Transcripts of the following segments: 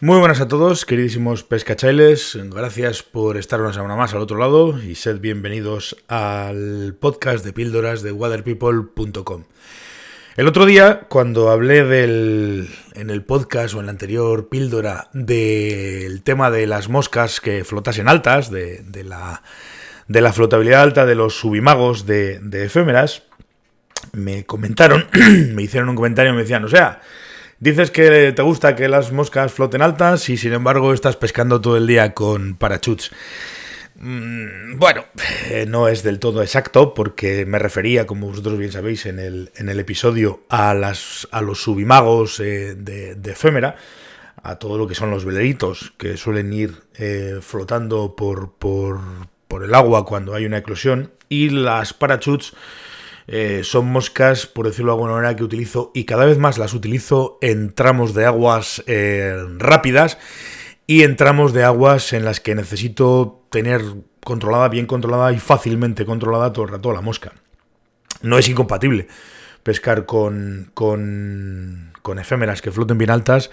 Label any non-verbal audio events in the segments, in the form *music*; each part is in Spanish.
Muy buenas a todos, queridísimos pescachailes. Gracias por estar una semana más al otro lado y sed bienvenidos al podcast de píldoras de waterpeople.com. El otro día, cuando hablé del, en el podcast o en la anterior píldora del tema de las moscas que flotasen altas, de, la, de la flotabilidad alta de los subimagos de, de efémeras, me comentaron, *clears throat* me hicieron un comentario y me decían, o sea, dices que te gusta que las moscas floten altas y sin embargo estás pescando todo el día con parachutes. Mm, bueno, eh, no es del todo exacto porque me refería, como vosotros bien sabéis en el, en el episodio, a, las, a los subimagos eh, de, de, efémera, a todo lo que son los veleritos que suelen ir eh, flotando por, por, por el agua cuando hay una eclosión y las parachutes eh, son moscas, por decirlo de alguna manera, que utilizo y cada vez más las utilizo en tramos de aguas eh, rápidas y en tramos de aguas en las que necesito tener controlada, bien controlada y fácilmente controlada todo el rato la mosca. No es incompatible pescar con, con, con efémeras que floten bien altas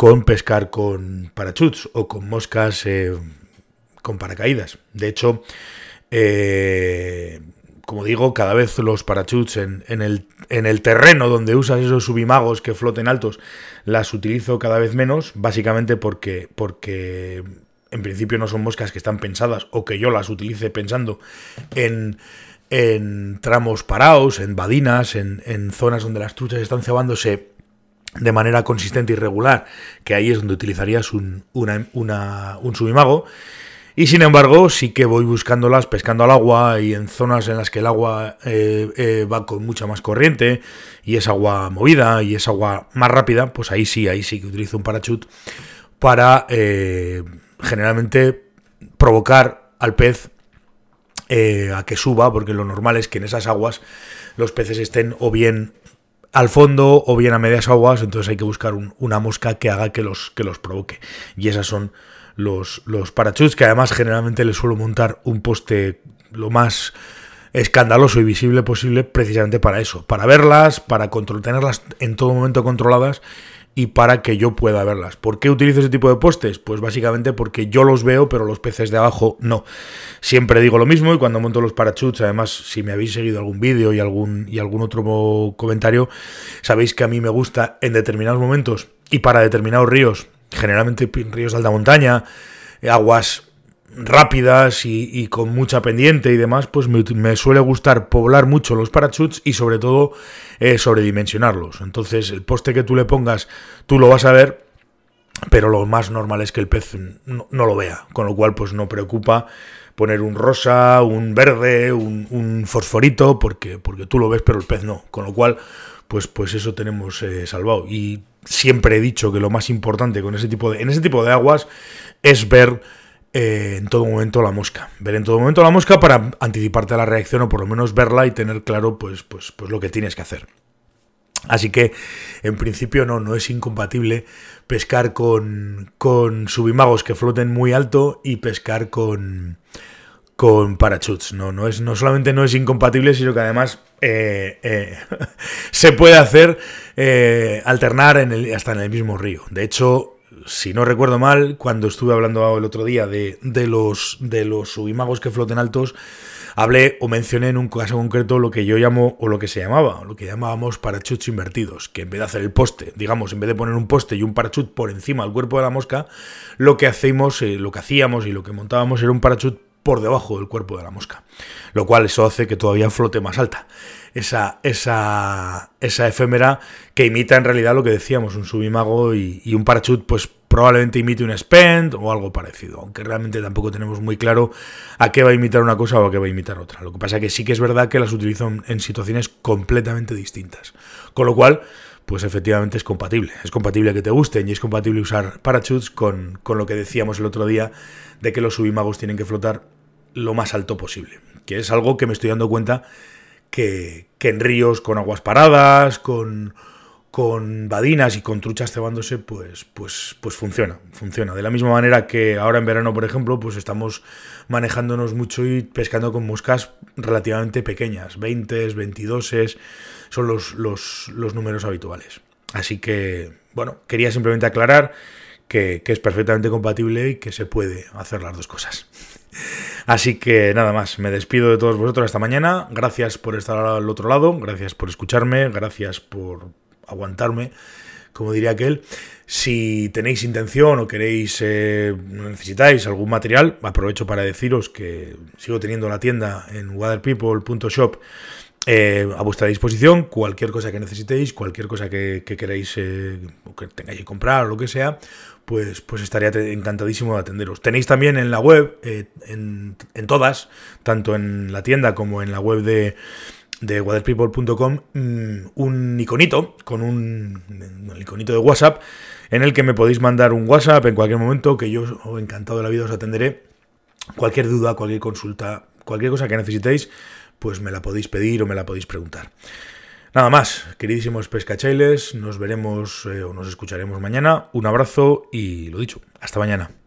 con pescar con parachutes o con moscas eh, con paracaídas. De hecho, eh, como digo, cada vez los parachutes en, el, en, el, terreno donde usas esos subimagos que floten altos, las utilizo cada vez menos, básicamente porque, porque en principio no son moscas que están pensadas o que yo las utilice pensando en, en tramos parados, en badinas, en, zonas donde las truchas están cebándose de manera consistente y regular, que ahí es donde utilizarías un, un subimago. Y sin embargo, sí que voy buscándolas pescando al agua y en zonas en las que el agua eh, eh, va con mucha más corriente y es agua movida y es agua más rápida, pues ahí sí, ahí sí que utilizo un parachute para eh, generalmente provocar al pez a que suba, porque lo normal es que en esas aguas los peces estén o bien al fondo o bien a medias aguas, entonces hay que buscar una mosca que haga que los, que los provoque. Y esas son los, los parachutes, que además generalmente les suelo montar un poste lo más escandaloso y visible posible precisamente para eso, para verlas, para tenerlas en todo momento controladas y para que yo pueda verlas. ¿Por qué utilizo ese tipo de postes? Pues básicamente porque yo los veo, pero los peces de abajo no. Siempre digo lo mismo y cuando monto los parachutes, además, si me habéis seguido algún vídeo y algún, y algún otro comentario, sabéis que a mí me gusta en determinados momentos y para determinados ríos generalmente ríos de alta montaña, aguas rápidas y, con mucha pendiente y demás, pues me, suele gustar poblar mucho los parachutes y sobre todo eh, sobredimensionarlos. Entonces el poste que tú le pongas, tú lo vas a ver, pero lo más normal es que el pez no, lo vea, con lo cual pues no preocupa poner un rosa, un verde, un, fosforito, porque, porque tú lo ves pero el pez no, con lo cual pues, pues eso tenemos eh, salvado. Y siempre he dicho que lo más importante con ese tipo de, en ese tipo de aguas es ver eh, en todo momento la mosca. Ver en todo momento la mosca para anticiparte a la reacción o por lo menos verla y tener claro pues, pues, pues lo que tienes que hacer. Así que en principio no, no es incompatible pescar con, con subimagos que floten muy alto y pescar con, con parachutes. No, no, es, no solamente no es incompatible, sino que además eh, eh, *laughs* se puede hacer alternar en el, hasta en el mismo río. De hecho, si no recuerdo mal, cuando estuve hablando el otro día de, de los, de los subimagos que floten altos, hablé o mencioné en un caso concreto lo que yo llamo, o lo que se llamaba, lo que llamábamos parachutes invertidos, que en vez de hacer el poste, digamos, en vez de poner un poste y un parachute por encima del cuerpo de la mosca, lo que hacemos, lo que hacíamos y lo que montábamos era un parachute por debajo del cuerpo de la mosca. Lo cual eso hace que todavía flote más alta. Esa, esa, esa efémera que imita en realidad lo que decíamos, un subimago y, un parachute, pues probablemente imite un spend o algo parecido, aunque realmente tampoco tenemos muy claro a qué va a imitar una cosa o a qué va a imitar otra. Lo que pasa es que sí que es verdad que las utilizo en situaciones completamente distintas. Con lo cual, pues efectivamente es compatible. Es compatible que te gusten y es compatible usar parachutes con, con lo que decíamos el otro día de que los subimagos tienen que flotar lo más alto posible. Que es algo que me estoy dando cuenta que, en ríos con aguas paradas, con, con badinas y con truchas cebándose, pues, pues, pues funciona, funciona. De la misma manera que ahora en verano, por ejemplo, pues estamos manejándonos mucho y pescando con moscas relativamente pequeñas, 20, 22 son los, los, números habituales. Así que, bueno, quería simplemente aclarar que, es perfectamente compatible y que se puede hacer las dos cosas. *laughs* Así que nada más, me despido de todos vosotros esta mañana. Gracias por estar al otro lado, gracias por escucharme, gracias por aguantarme, como diría aquel. Si tenéis intención o queréis, eh, necesitáis algún material, aprovecho para deciros que sigo teniendo la tienda en waterpeople.shop eh, a vuestra disposición, cualquier cosa que necesitéis, cualquier cosa que, queráis eh, o que tengáis que comprar o lo que sea, pues, pues estaría encantadísimo de atenderos. Tenéis también en la web, eh, en, todas, tanto en la tienda como en la web de, de waterpeople.com, mm, un iconito con un, iconito de WhatsApp en el que me podéis mandar un WhatsApp en cualquier momento que yo encantado de la vida os atenderé. Cualquier duda, cualquier consulta, cualquier cosa que necesitéis pues me la podéis pedir o me la podéis preguntar. Nada más, queridísimos pescachailes, nos veremos eh, o nos escucharemos mañana. Un abrazo y lo dicho, hasta mañana.